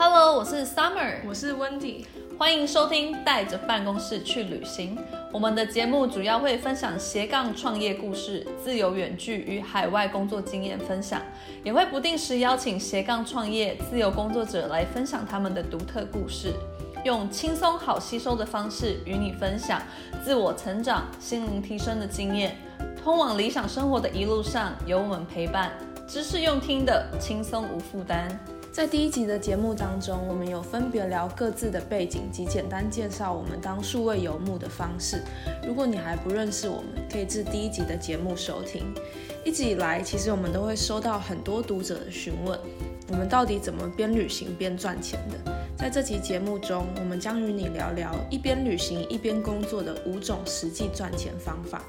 Hello，我是 Summer，我是 Wendy，欢迎收听《带着办公室去旅行》。我们的节目主要会分享斜杠创业故事、自由远距与海外工作经验分享，也会不定时邀请斜杠创业、自由工作者来分享他们的独特故事，用轻松好吸收的方式与你分享自我成长、心灵提升的经验。通往理想生活的一路上，有我们陪伴，知识用听的轻松无负担。在第一集的节目当中，我们有分别聊各自的背景及简单介绍我们当数位游牧的方式。如果你还不认识我们，可以至第一集的节目收听。一直以来，其实我们都会收到很多读者的询问，我们到底怎么边旅行边赚钱的？在这期节目中，我们将与你聊聊一边旅行一边工作的五种实际赚钱方法。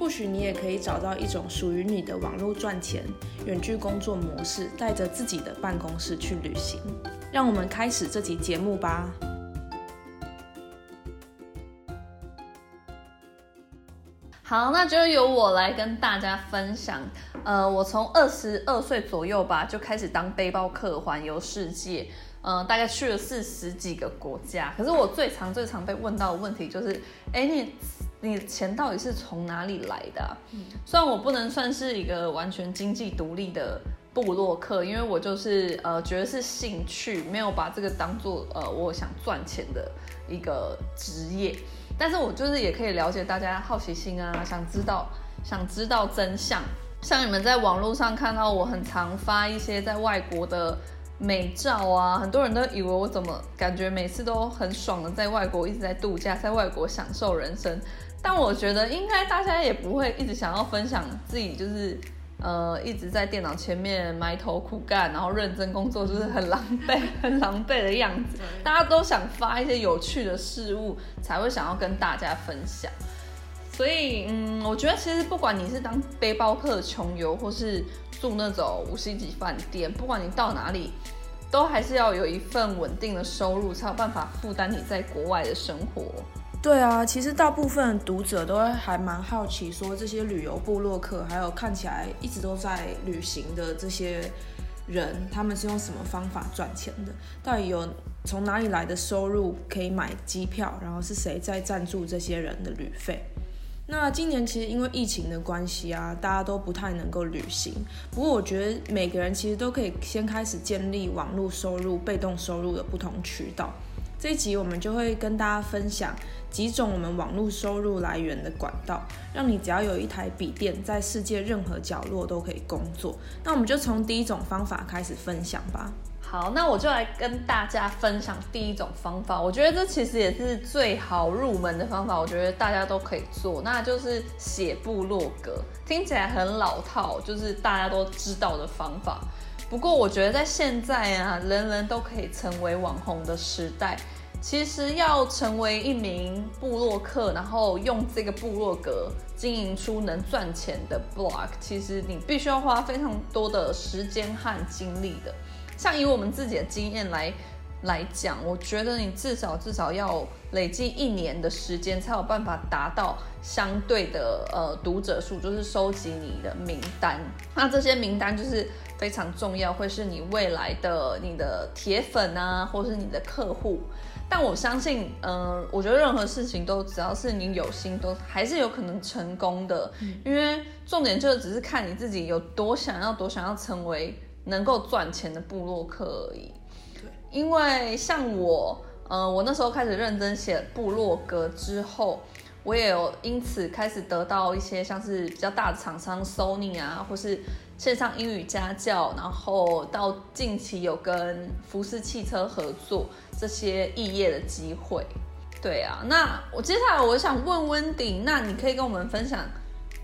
或许你也可以找到一种属于你的网络赚钱、远距工作模式，带着自己的办公室去旅行。让我们开始这集节目吧。好，那就由我来跟大家分享。呃，我从二十二岁左右吧，就开始当背包客环游世界。嗯，大概去了四十几个国家。可是我最常、最常被问到的问题就是：哎，你。你的钱到底是从哪里来的？虽然我不能算是一个完全经济独立的布洛克，因为我就是呃觉得是兴趣，没有把这个当做呃我想赚钱的一个职业。但是我就是也可以了解大家好奇心啊，想知道想知道真相。像你们在网络上看到我很常发一些在外国的美照啊，很多人都以为我怎么感觉每次都很爽的在外国一直在度假，在外国享受人生。但我觉得应该大家也不会一直想要分享自己就是呃一直在电脑前面埋头苦干，然后认真工作，就是很狼狈、很狼狈的样子。大家都想发一些有趣的事物，才会想要跟大家分享。所以嗯，我觉得其实不管你是当背包客穷游，或是住那种五星级饭店，不管你到哪里，都还是要有一份稳定的收入，才有办法负担你在国外的生活。对啊，其实大部分读者都还蛮好奇，说这些旅游部落客，还有看起来一直都在旅行的这些人，他们是用什么方法赚钱的？到底有从哪里来的收入可以买机票？然后是谁在赞助这些人的旅费？那今年其实因为疫情的关系啊，大家都不太能够旅行。不过我觉得每个人其实都可以先开始建立网络收入、被动收入的不同渠道。这一集我们就会跟大家分享几种我们网络收入来源的管道，让你只要有一台笔电，在世界任何角落都可以工作。那我们就从第一种方法开始分享吧。好，那我就来跟大家分享第一种方法。我觉得这其实也是最好入门的方法，我觉得大家都可以做，那就是写部落格。听起来很老套，就是大家都知道的方法。不过我觉得在现在啊，人人都可以成为网红的时代，其实要成为一名部落客，然后用这个部落格经营出能赚钱的 blog，其实你必须要花非常多的时间和精力的。像以我们自己的经验来来讲，我觉得你至少至少要累计一年的时间，才有办法达到相对的呃读者数，就是收集你的名单。那这些名单就是。非常重要，会是你未来的你的铁粉啊，或是你的客户。但我相信，嗯，我觉得任何事情都只要是你有心，都还是有可能成功的。因为重点就只是看你自己有多想要，多想要成为能够赚钱的部落客而已。对，因为像我，呃，我那时候开始认真写部落格之后。我也有因此开始得到一些像是比较大的厂商，Sony 啊，或是线上英语家教，然后到近期有跟福斯汽车合作这些异业的机会。对啊，那我接下来我想问温迪，那你可以跟我们分享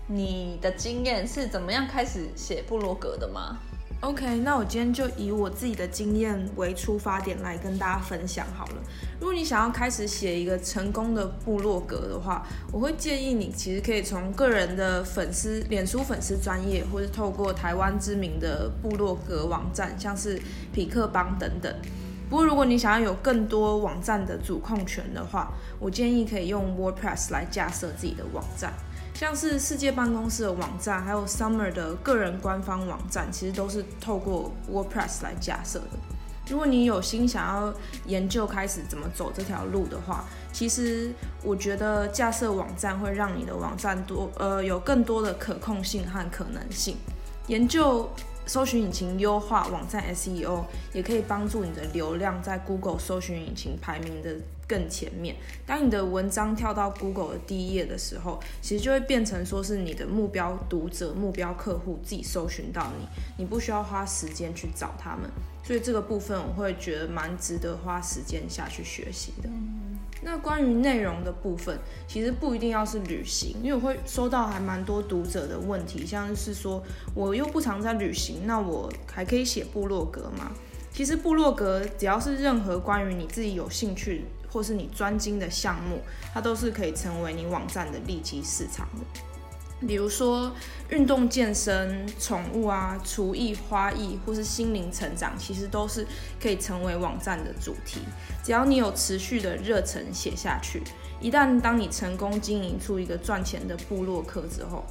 你的经验是怎么样开始写部落格的吗？OK，那我今天就以我自己的经验为出发点来跟大家分享好了。如果你想要开始写一个成功的部落格的话，我会建议你其实可以从个人的粉丝、脸书粉丝专业，或是透过台湾知名的部落格网站，像是匹克邦等等。不过如果你想要有更多网站的主控权的话，我建议可以用 WordPress 来架设自己的网站。像是世界办公室的网站，还有 Summer 的个人官方网站，其实都是透过 WordPress 来架设的。如果你有心想要研究开始怎么走这条路的话，其实我觉得架设网站会让你的网站多呃有更多的可控性和可能性。研究搜寻引擎优化网站 SEO 也可以帮助你的流量在 Google 搜寻引擎排名的更前面。当你的文章跳到 Google 的第一页的时候，其实就会变成说是你的目标读者、目标客户自己搜寻到你，你不需要花时间去找他们。所以这个部分我会觉得蛮值得花时间下去学习的。那关于内容的部分，其实不一定要是旅行，因为我会收到还蛮多读者的问题，像是说我又不常在旅行，那我还可以写部落格吗？其实部落格只要是任何关于你自己有兴趣或是你专精的项目，它都是可以成为你网站的利基市场的。比如说运动健身、宠物啊、厨艺、花艺，或是心灵成长，其实都是可以成为网站的主题。只要你有持续的热忱写下去，一旦当你成功经营出一个赚钱的部落客之后，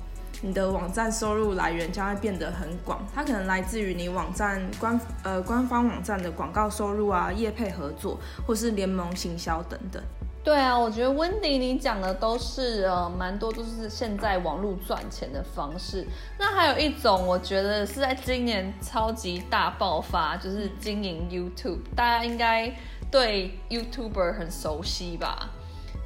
你的网站收入来源将会变得很广。它可能来自于你网站官呃官方网站的广告收入啊、业配合作，或是联盟行销等等。对啊，我觉得温迪你讲的都是呃蛮多都是现在网络赚钱的方式。那还有一种，我觉得是在今年超级大爆发，就是经营 YouTube。大家应该对 YouTuber 很熟悉吧？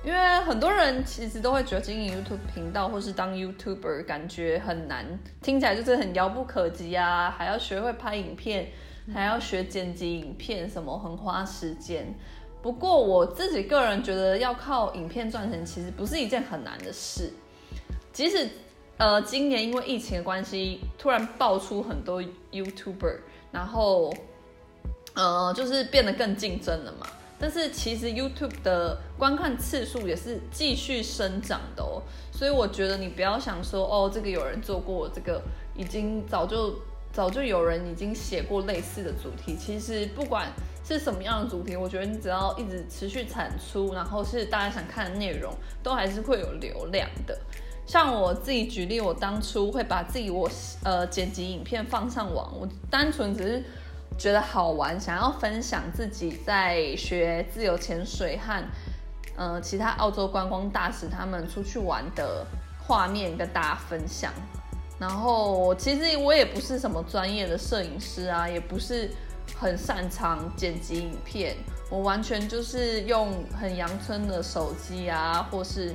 因为很多人其实都会觉得经营 YouTube 频道或是当 YouTuber 感觉很难，听起来就是很遥不可及啊，还要学会拍影片，还要学剪辑影片，什么很花时间。不过我自己个人觉得，要靠影片赚钱，其实不是一件很难的事。即使呃今年因为疫情的关系，突然爆出很多 YouTuber，然后呃就是变得更竞争了嘛。但是其实 YouTube 的观看次数也是继续生长的哦。所以我觉得你不要想说哦，这个有人做过，这个已经早就早就有人已经写过类似的主题。其实不管。是什么样的主题？我觉得你只要一直持续产出，然后是大家想看的内容，都还是会有流量的。像我自己举例，我当初会把自己我呃剪辑影片放上网，我单纯只是觉得好玩，想要分享自己在学自由潜水和呃其他澳洲观光大使他们出去玩的画面跟大家分享。然后其实我也不是什么专业的摄影师啊，也不是。很擅长剪辑影片，我完全就是用很阳春的手机啊，或是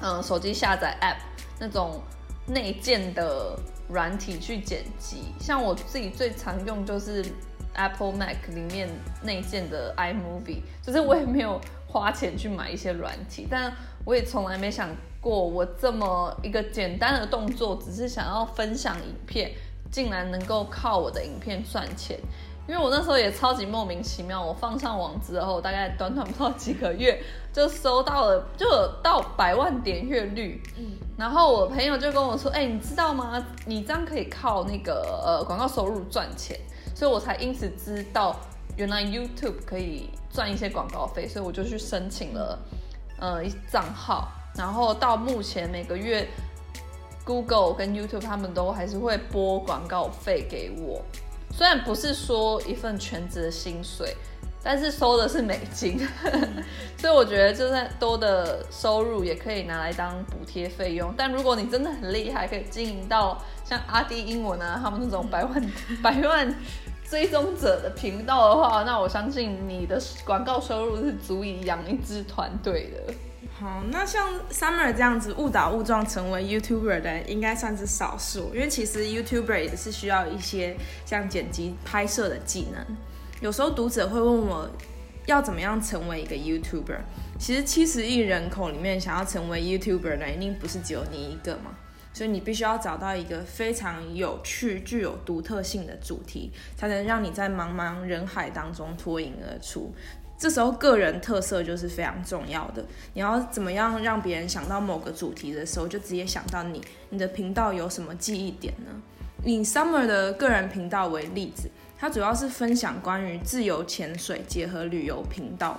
嗯手机下载 App 那种内建的软体去剪辑。像我自己最常用就是 Apple Mac 里面内建的 iMovie，就是我也没有花钱去买一些软体，但我也从来没想过我这么一个简单的动作，只是想要分享影片，竟然能够靠我的影片赚钱。因为我那时候也超级莫名其妙，我放上网之后，大概短短不到几个月 就收到了，就有到百万点阅率。嗯，然后我朋友就跟我说：“哎，你知道吗？你这样可以靠那个呃广告收入赚钱。”所以我才因此知道原来 YouTube 可以赚一些广告费，所以我就去申请了呃账号，然后到目前每个月 Google 跟 YouTube 他们都还是会拨广告费给我。虽然不是说一份全职的薪水，但是收的是美金，所以我觉得就算多的收入也可以拿来当补贴费用。但如果你真的很厉害，可以经营到像阿迪英文啊他们那种百万 百万追踪者的频道的话，那我相信你的广告收入是足以养一支团队的。好，那像 Summer 这样子误打误撞成为 YouTuber 的，应该算是少数。因为其实 YouTuber 也是需要一些像剪辑、拍摄的技能。有时候读者会问我，要怎么样成为一个 YouTuber？其实七十亿人口里面，想要成为 YouTuber 的，一定不是只有你一个嘛。所以你必须要找到一个非常有趣、具有独特性的主题，才能让你在茫茫人海当中脱颖而出。这时候个人特色就是非常重要的。你要怎么样让别人想到某个主题的时候，就直接想到你，你的频道有什么记忆点呢？以 Summer 的个人频道为例子，它主要是分享关于自由潜水结合旅游频道。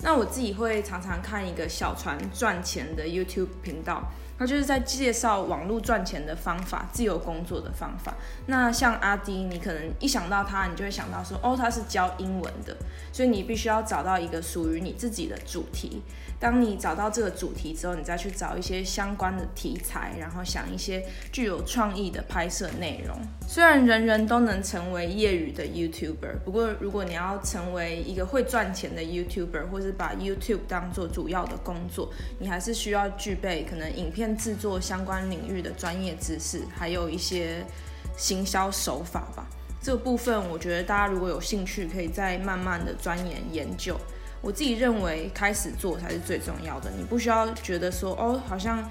那我自己会常常看一个小船赚钱的 YouTube 频道。他就是在介绍网络赚钱的方法，自由工作的方法。那像阿迪，你可能一想到他，你就会想到说，哦，他是教英文的，所以你必须要找到一个属于你自己的主题。当你找到这个主题之后，你再去找一些相关的题材，然后想一些具有创意的拍摄内容。虽然人人都能成为业余的 YouTuber，不过如果你要成为一个会赚钱的 YouTuber，或是把 YouTube 当做主要的工作，你还是需要具备可能影片制作相关领域的专业知识，还有一些行销手法吧。这部分，我觉得大家如果有兴趣，可以再慢慢的钻研研究。我自己认为，开始做才是最重要的。你不需要觉得说，哦，好像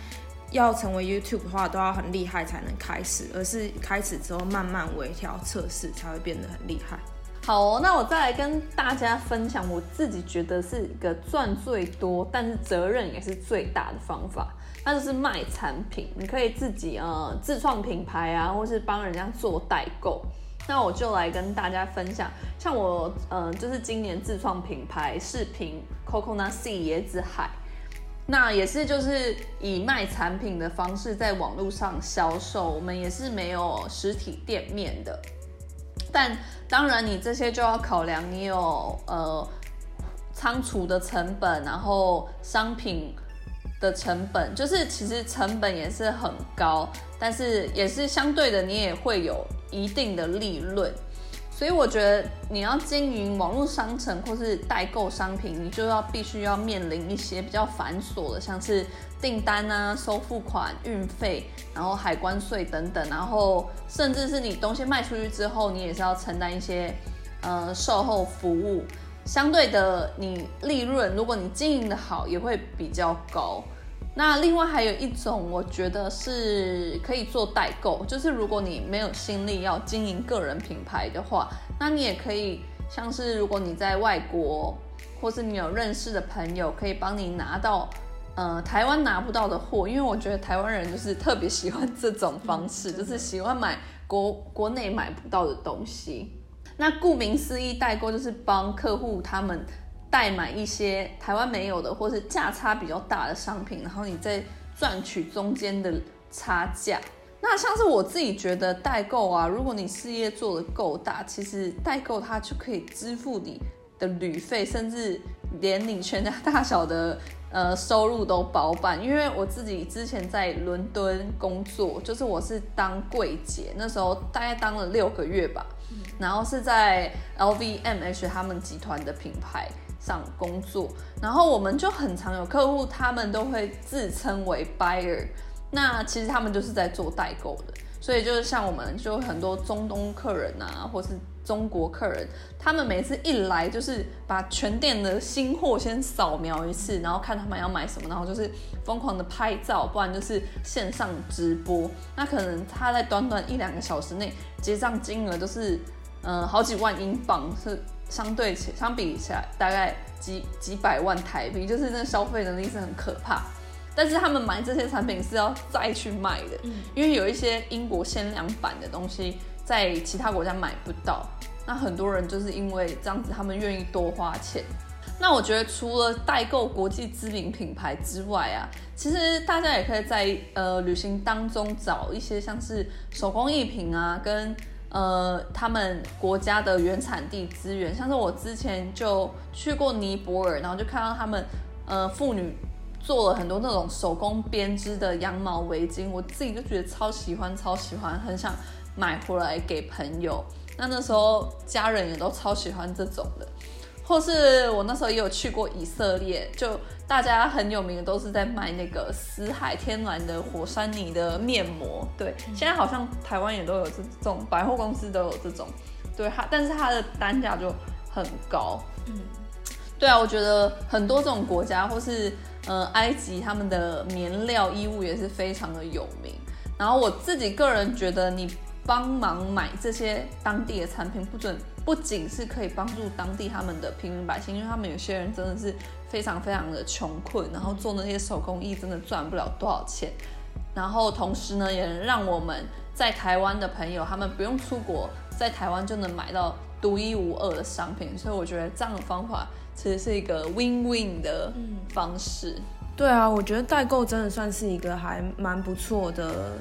要成为 YouTube 的话，都要很厉害才能开始，而是开始之后慢慢微调测试，才会变得很厉害。好，那我再来跟大家分享，我自己觉得是一个赚最多，但是责任也是最大的方法，那就是卖产品。你可以自己呃自创品牌啊，或是帮人家做代购。那我就来跟大家分享，像我，嗯，就是今年自创品牌视频 Coconut Sea 椰子海，那也是就是以卖产品的方式在网络上销售，我们也是没有实体店面的。但当然，你这些就要考量你有呃仓储的成本，然后商品的成本，就是其实成本也是很高，但是也是相对的，你也会有。一定的利润，所以我觉得你要经营网络商城或是代购商品，你就要必须要面临一些比较繁琐的，像是订单啊、收付款、运费，然后海关税等等，然后甚至是你东西卖出去之后，你也是要承担一些呃售后服务，相对的你利润，如果你经营的好，也会比较高。那另外还有一种，我觉得是可以做代购，就是如果你没有心力要经营个人品牌的话，那你也可以像是如果你在外国，或是你有认识的朋友，可以帮你拿到呃台湾拿不到的货，因为我觉得台湾人就是特别喜欢这种方式，就是喜欢买国国内买不到的东西。那顾名思义，代购就是帮客户他们。代买一些台湾没有的，或是价差比较大的商品，然后你再赚取中间的差价。那像是我自己觉得代购啊，如果你事业做得够大，其实代购它就可以支付你的旅费，甚至连你全家大小的呃收入都包办。因为我自己之前在伦敦工作，就是我是当柜姐，那时候大概当了六个月吧，然后是在 LVMH 他们集团的品牌。上工作，然后我们就很常有客户，他们都会自称为 buyer，那其实他们就是在做代购的，所以就是像我们就很多中东客人啊，或是中国客人，他们每次一来就是把全店的新货先扫描一次，然后看他们要买什么，然后就是疯狂的拍照，不然就是线上直播，那可能他在短短一两个小时内结账金额都是，嗯，好几万英镑是。相对起相比起来，大概几几百万台币，就是那消费能力是很可怕。但是他们买这些产品是要再去卖的，因为有一些英国限量版的东西在其他国家买不到。那很多人就是因为这样子，他们愿意多花钱。那我觉得除了代购国际知名品牌之外啊，其实大家也可以在呃旅行当中找一些像是手工艺品啊，跟。呃，他们国家的原产地资源，像是我之前就去过尼泊尔，然后就看到他们呃妇女做了很多那种手工编织的羊毛围巾，我自己就觉得超喜欢，超喜欢，很想买回来给朋友。那那时候家人也都超喜欢这种的。或是我那时候也有去过以色列，就大家很有名的都是在卖那个死海天然的火山泥的面膜。对，现在好像台湾也都有这种百货公司都有这种，对它，但是它的单价就很高。嗯，对啊，我觉得很多这种国家或是呃埃及，他们的棉料衣物也是非常的有名。然后我自己个人觉得，你帮忙买这些当地的产品，不准。不仅是可以帮助当地他们的平民百姓，因为他们有些人真的是非常非常的穷困，然后做那些手工艺真的赚不了多少钱。然后同时呢，也能让我们在台湾的朋友，他们不用出国，在台湾就能买到独一无二的商品。所以我觉得这样的方法其实是一个 win-win 的方式。对啊，我觉得代购真的算是一个还蛮不错的。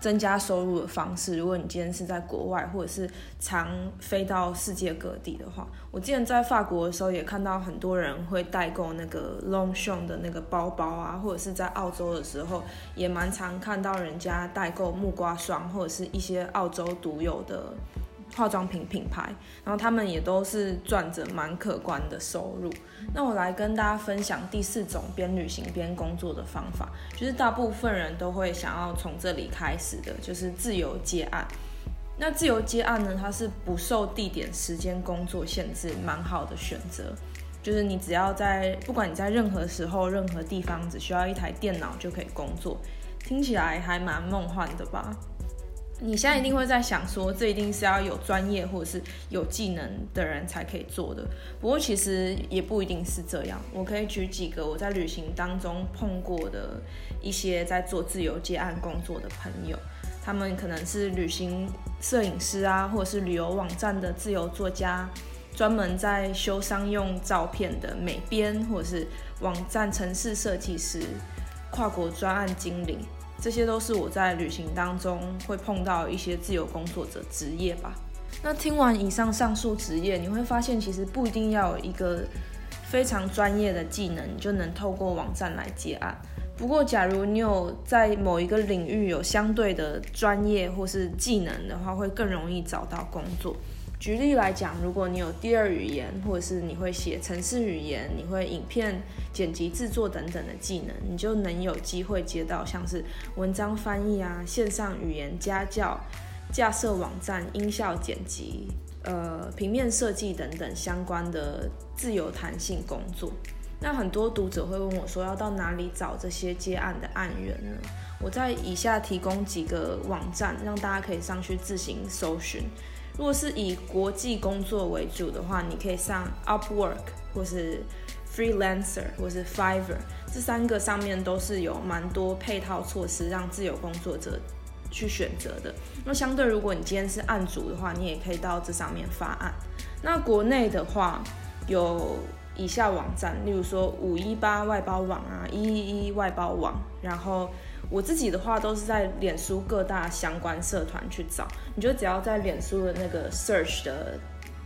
增加收入的方式，如果你今天是在国外，或者是常飞到世界各地的话，我之前在法国的时候也看到很多人会代购那个 Longchamp 的那个包包啊，或者是在澳洲的时候也蛮常看到人家代购木瓜霜或者是一些澳洲独有的。化妆品品牌，然后他们也都是赚着蛮可观的收入。那我来跟大家分享第四种边旅行边工作的方法，就是大部分人都会想要从这里开始的，就是自由接案。那自由接案呢，它是不受地点、时间、工作限制，蛮好的选择。就是你只要在，不管你在任何时候、任何地方，只需要一台电脑就可以工作，听起来还蛮梦幻的吧？你现在一定会在想说，这一定是要有专业或者是有技能的人才可以做的。不过其实也不一定是这样。我可以举几个我在旅行当中碰过的一些在做自由接案工作的朋友，他们可能是旅行摄影师啊，或者是旅游网站的自由作家，专门在修商用照片的美编，或者是网站城市设计师，跨国专案经理。这些都是我在旅行当中会碰到一些自由工作者职业吧。那听完以上上述职业，你会发现其实不一定要有一个非常专业的技能，就能透过网站来接案。不过，假如你有在某一个领域有相对的专业或是技能的话，会更容易找到工作。举例来讲，如果你有第二语言，或者是你会写程式语言，你会影片剪辑制作等等的技能，你就能有机会接到像是文章翻译啊、线上语言家教、架设网站、音效剪辑、呃平面设计等等相关的自由弹性工作。那很多读者会问我说，要到哪里找这些接案的案源呢？我在以下提供几个网站，让大家可以上去自行搜寻。如果是以国际工作为主的话，你可以上 Upwork 或是 Freelancer 或是 Fiverr，这三个上面都是有蛮多配套措施让自由工作者去选择的。那相对，如果你今天是案主的话，你也可以到这上面发案。那国内的话，有以下网站，例如说五一八外包网啊，一一一外包网，然后。我自己的话都是在脸书各大相关社团去找，你就只要在脸书的那个 search 的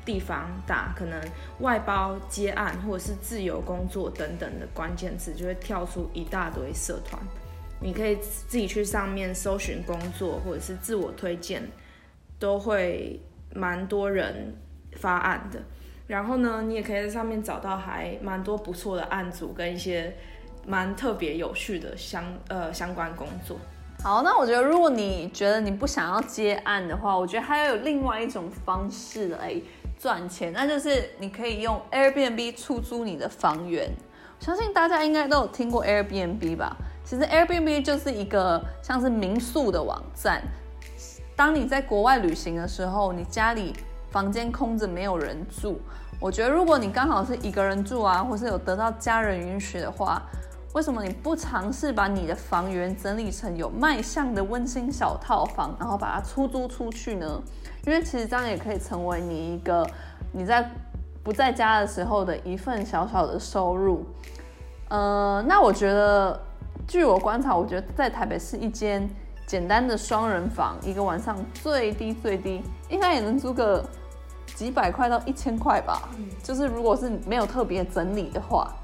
地方打可能外包接案或者是自由工作等等的关键词，就会跳出一大堆社团。你可以自己去上面搜寻工作或者是自我推荐，都会蛮多人发案的。然后呢，你也可以在上面找到还蛮多不错的案组跟一些。蛮特别有趣的相呃相关工作。好，那我觉得如果你觉得你不想要接案的话，我觉得还有另外一种方式来赚钱，那就是你可以用 Airbnb 出租你的房源。相信大家应该都有听过 Airbnb 吧？其实 Airbnb 就是一个像是民宿的网站。当你在国外旅行的时候，你家里房间空着没有人住，我觉得如果你刚好是一个人住啊，或是有得到家人允许的话。为什么你不尝试把你的房源整理成有卖相的温馨小套房，然后把它出租出去呢？因为其实这样也可以成为你一个你在不在家的时候的一份小小的收入。呃，那我觉得，据我观察，我觉得在台北是一间简单的双人房，一个晚上最低最低应该也能租个几百块到一千块吧。就是如果是没有特别整理的话。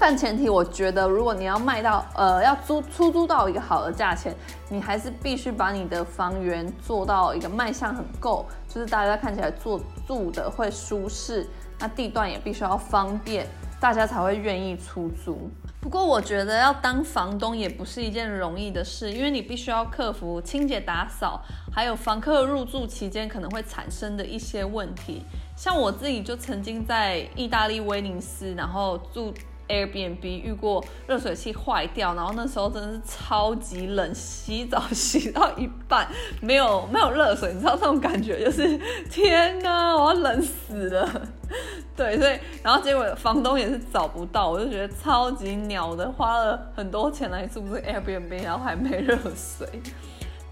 但前提，我觉得如果你要卖到，呃，要租出租到一个好的价钱，你还是必须把你的房源做到一个卖相很够，就是大家看起来做住的会舒适，那地段也必须要方便，大家才会愿意出租。不过我觉得要当房东也不是一件容易的事，因为你必须要克服清洁打扫，还有房客入住期间可能会产生的一些问题。像我自己就曾经在意大利威尼斯，然后住。Airbnb 遇过热水器坏掉，然后那时候真的是超级冷，洗澡洗到一半没有没有热水，你知道那种感觉就是天哪，我要冷死了。对，所以然后结果房东也是找不到，我就觉得超级鸟的，花了很多钱来住这 Airbnb，然后还没热水。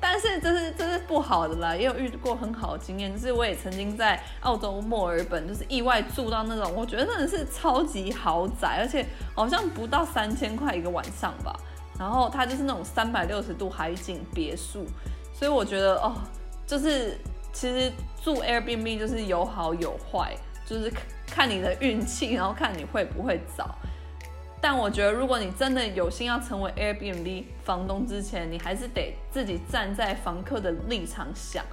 但是这是这是不好的啦，也有遇过很好的经验，就是我也曾经在澳洲墨尔本，就是意外住到那种我觉得真的是超级豪宅，而且好像不到三千块一个晚上吧。然后它就是那种三百六十度海景别墅，所以我觉得哦，就是其实住 Airbnb 就是有好有坏，就是看你的运气，然后看你会不会找。但我觉得，如果你真的有心要成为 Airbnb 房东之前，你还是得自己站在房客的立场想，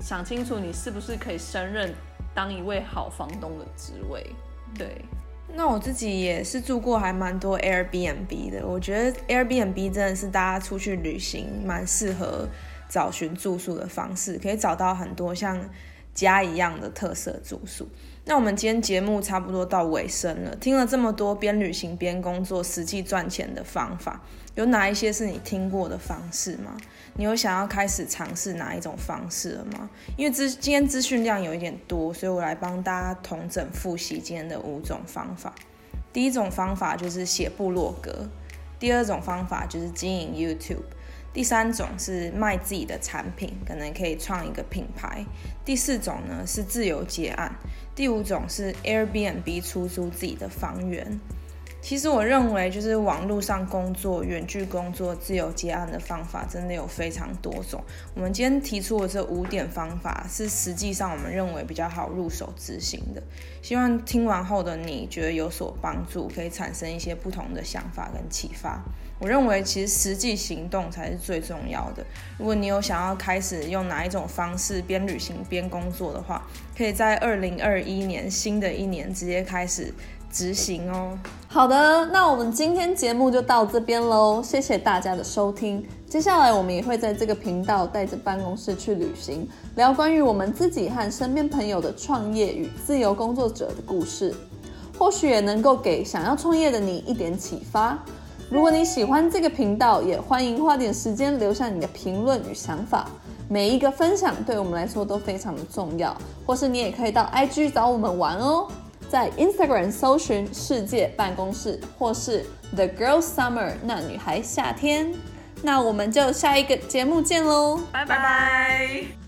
想清楚你是不是可以胜任当一位好房东的职位。对，那我自己也是住过还蛮多 Airbnb 的，我觉得 Airbnb 真的是大家出去旅行蛮适合找寻住宿的方式，可以找到很多像家一样的特色住宿。那我们今天节目差不多到尾声了，听了这么多边旅行边工作实际赚钱的方法，有哪一些是你听过的方式吗？你有想要开始尝试哪一种方式了吗？因为资今天资讯量有一点多，所以我来帮大家统整复习今天的五种方法。第一种方法就是写部落格，第二种方法就是经营 YouTube。第三种是卖自己的产品，可能可以创一个品牌。第四种呢是自由结案。第五种是 Airbnb 出租自己的房源。其实我认为，就是网络上工作、远距工作、自由接案的方法，真的有非常多种。我们今天提出的这五点方法，是实际上我们认为比较好入手执行的。希望听完后的你觉得有所帮助，可以产生一些不同的想法跟启发。我认为，其实实际行动才是最重要的。如果你有想要开始用哪一种方式边旅行边工作的话，可以在二零二一年新的一年直接开始。执行哦。好的，那我们今天节目就到这边喽，谢谢大家的收听。接下来我们也会在这个频道带着办公室去旅行，聊关于我们自己和身边朋友的创业与自由工作者的故事，或许也能够给想要创业的你一点启发。如果你喜欢这个频道，也欢迎花点时间留下你的评论与想法，每一个分享对我们来说都非常的重要。或是你也可以到 IG 找我们玩哦。在 Instagram 搜寻“世界办公室”或是 “The Girl Summer” 那女孩夏天，那我们就下一个节目见喽，拜拜。